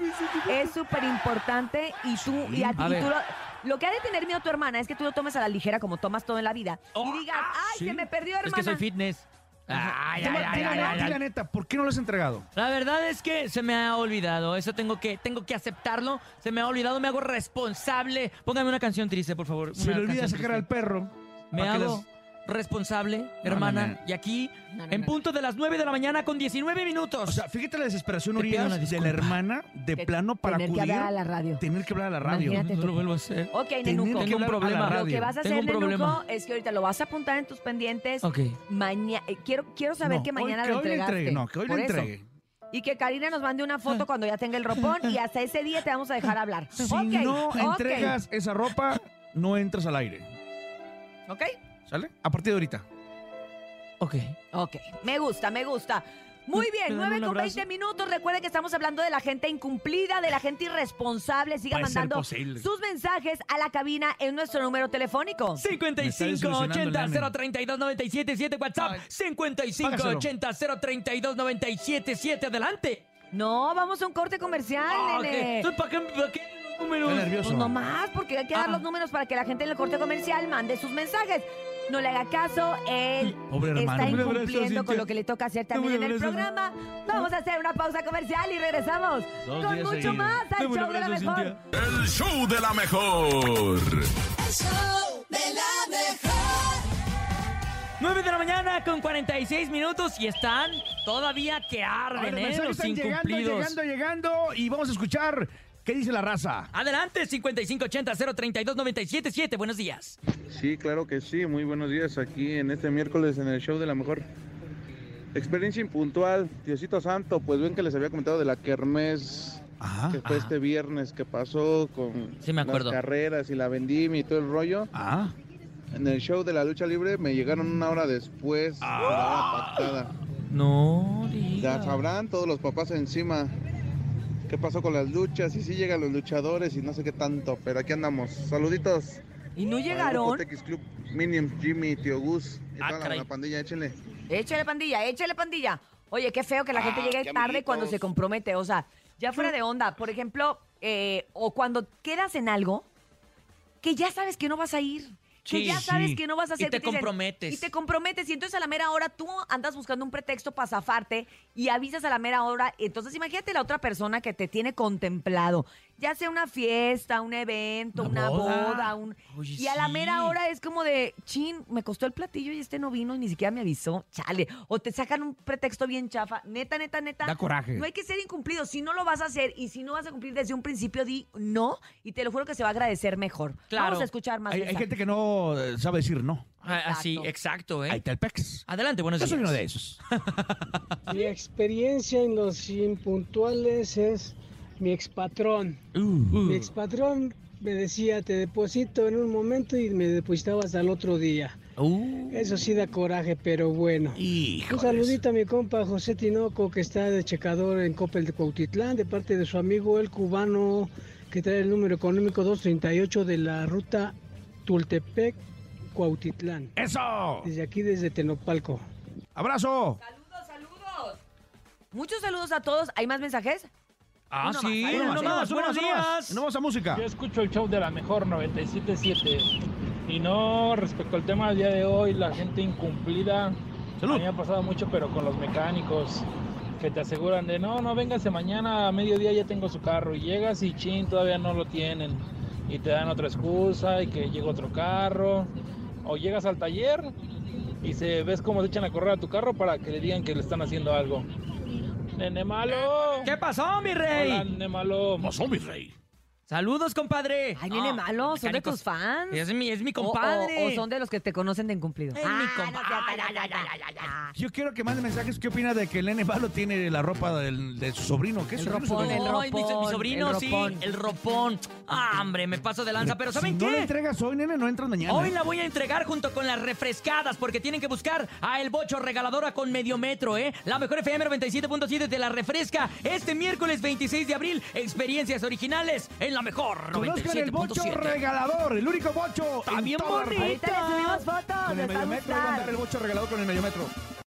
Es súper importante y tú, y a ti, y tú lo, lo que ha de tener miedo tu hermana es que tú lo tomes a la ligera como tomas todo en la vida Oh, y digas, ay, ¿sí? se me perdió, Es hermana. que soy fitness. Ay, ay, ay, ay, la- ay, ay. neta, ¿por qué no lo has entregado? La verdad es que se me ha olvidado. Eso tengo que, tengo que aceptarlo. Se me ha olvidado, me hago responsable. Póngame una canción triste, por favor. Se le olvida sacar al perro. Me hago las- responsable, hermana. no, no. Y aquí, No, no, en punto de las 9 de la mañana con 19 minutos. O sea, fíjate la desesperación, Urias, de la hermana de Que plano para tener que acudir. hablar a la radio. Tener que hablar a la radio. Imagínate no tú. lo vuelvo a hacer. Ok, Tener Nenuco. que Tengo un problema. Lo radio. que vas a Tengo hacer, un Nenuco, problema. es que ahorita lo vas a apuntar en tus pendientes. Ok. Mañana, quiero, quiero saber No, que hoy- mañana que lo hoy le entregaste. entregue, no, que hoy eso. entregue. Y que Karina nos mande una foto cuando ya tenga el ropón y hasta ese día te vamos a dejar hablar. Si Ok, no entregas esa ropa, no entras al aire. ¿Ok? ¿Sale? A partir de ahorita. Ok. Ok, me gusta, me gusta. Muy bien, ¿Me dan 9 un con abrazo? 20 minutos. Recuerden que estamos hablando de la gente incumplida, de la gente irresponsable. Siga Puede mandando sus mensajes a la cabina en nuestro número telefónico. 5580-032-977 WhatsApp. Ay. 5580-032-977 Adelante. No, vamos a un corte comercial, Ah, ok. nene. ¿para qué, para qué los números? Nervioso. Pues no más, porque hay que dar Ah. los números para que la gente en el corte comercial mande sus mensajes. No le haga caso, él [laughs] Pobre hermano. está Un abrazo, incumpliendo con Cintia. lo que le toca hacer también en el abrazo. programa. Vamos a hacer una pausa comercial y regresamos Dos con días mucho seguidos. más al Dame un show de la abrazo, mejor. Cintia. El show de la mejor. El show de la mejor. 9 de la mañana con 46 minutos y están todavía que Ahora, arden, los ¿eh? mensajes Los están llegando, incumplidos. llegando, llegando. Y vamos a escuchar qué dice la raza. Adelante, 5580-032-977. Buenos días. Sí, claro que sí. Muy buenos días aquí en este miércoles en el show de la mejor. Experiencia impuntual, Diosito Santo, pues ven que les había comentado de la kermés Ajá. que fue Ajá. este viernes que pasó con Sí, me acuerdo. las carreras y la vendimia y todo el rollo. Ah. En el show de la lucha libre me llegaron una hora después de la hora pactada. No, Ya diga. sabrán todos los papás encima qué pasó con las luchas y si llegan los luchadores y no sé qué tanto, pero aquí andamos. Saluditos. ¿Y no llegaron? Club, Minions, Jimmy, Tío Gus y Ah, toda la- pandilla, échenle. Échale pandilla, échale pandilla. Oye, qué feo que la gente Ah, llegue qué tarde amiguitos. cuando se compromete. O sea, ya fuera de onda. Por ejemplo, eh, o cuando quedas en algo que ya sabes que no vas a ir. Que Sí, ya sabes sí. que no vas a Y hacer. te que dicen- comprometes. Y te comprometes. Y entonces a la mera hora tú andas buscando un pretexto para zafarte y avisas a la mera hora. Entonces imagínate la otra persona que te tiene contemplado. Ya sea una fiesta, un evento, Una una, boda. boda. un... Oye, y a la sí. mera hora es como de, chin, me costó el platillo y este no vino y ni siquiera me avisó. Chale. O te sacan un pretexto bien chafa. Neta, neta, neta. Da coraje. No hay que ser incumplido. Si no lo vas a hacer y si no vas a cumplir desde un principio, di no. Y te lo juro que se va a agradecer mejor. Claro. Vamos a escuchar más. Hay, gente que no eh, sabe decir no. Ah, Así, exacto, Ahí ¿eh? está el pex. Adelante, buenos Yo días. soy uno de esos. [laughs] Mi experiencia en los impuntuales es mi expatrón. Uh. Mi expatrón me decía, te deposito en un momento y me depositaba hasta el otro día. Uh, Eso sí da coraje, pero bueno. Un saludito a mi compa José Tinoco, que está de checador en Coppel de Cuautitlán, de parte de su amigo el cubano, que trae el número económico 238 de la ruta Tultepec, Cuautitlán. ¡Eso! Desde aquí, desde Tenopalco. ¡Abrazo! Saludos, saludos. Muchos saludos a todos. ¿Hay más mensajes? Ah, Uno sí. más, hay uno uno más. más, uno Buenos más, uno más. días. No vamos a música. Yo escucho el show de la mejor 97.7. Y no, respecto al tema del día de hoy, la gente incumplida. A mí me ha pasado mucho, pero con los mecánicos que te aseguran de no, no, véngase mañana a mediodía ya tengo su carro. Y llegas y chin, todavía no lo tienen. Y te dan otra excusa y que llega otro carro. O llegas al taller y se ves cómo se echan a correr a tu carro para que le digan que le están haciendo algo. Nene malo. ¿Qué pasó, mi rey? Hola, nene malo. pasó, mi rey? Saludos, compadre. Ay, nene Ah, malo, son de tus fans. Es mi, es mi O- o- compadre. O, son de los que te conocen de incumplido. Es Ah, mi ay, ay, ay, ay, ay. Yo quiero que mande mensajes. ¿Qué opina de que el nene malo tiene la ropa del- de su sobrino? ¿Qué es El sobrino? ropón, sobrino? el Ay, mi, sobrino, el sí, ropón. el ropón. Ah, hombre, me paso de lanza, pero ¿saben si qué? no le entregas hoy, nene, no entras mañana. Hoy la voy a entregar junto con las refrescadas porque tienen que buscar a El Bocho Regaladora con medio metro, ¿eh? La mejor FM 97.7 te la refresca este miércoles 26 de abril. Experiencias originales en la mejor Conozcan el bocho 97.7. regalador, el único bocho. Está en bien toda la bonito. República. Ahorita le subimos fotos. Con el les va a andar el bocho regalador con el medio metro.